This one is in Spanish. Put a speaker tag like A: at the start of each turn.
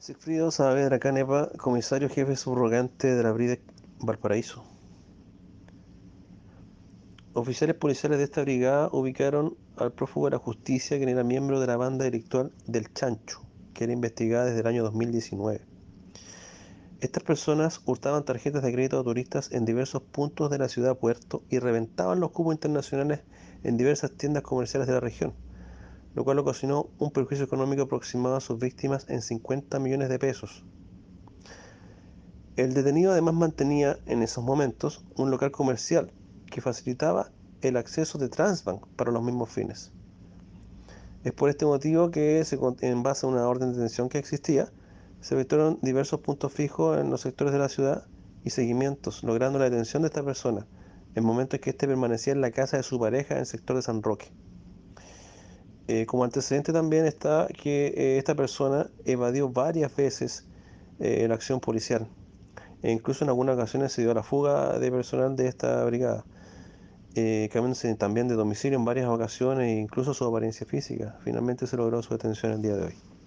A: Sigfrido Saavedra Canepa, comisario jefe subrogante de la Bride Valparaíso. Oficiales policiales de esta brigada ubicaron al prófugo de la justicia, quien era miembro de la banda delictual del Chancho, que era investigada desde el año 2019. Estas personas hurtaban tarjetas de crédito a turistas en diversos puntos de la ciudad puerto y reventaban los cupos internacionales en diversas tiendas comerciales de la región lo cual ocasionó un perjuicio económico aproximado a sus víctimas en 50 millones de pesos. El detenido además mantenía en esos momentos un local comercial que facilitaba el acceso de Transbank para los mismos fines. Es por este motivo que, en base a una orden de detención que existía, se efectuaron diversos puntos fijos en los sectores de la ciudad y seguimientos, logrando la detención de esta persona, en momentos en que éste permanecía en la casa de su pareja en el sector de San Roque. Eh, como antecedente también está que eh, esta persona evadió varias veces eh, la acción policial e incluso en algunas ocasiones se dio a la fuga de personal de esta brigada, cambiándose también de domicilio en varias ocasiones e incluso su apariencia física. Finalmente se logró su detención el día de hoy.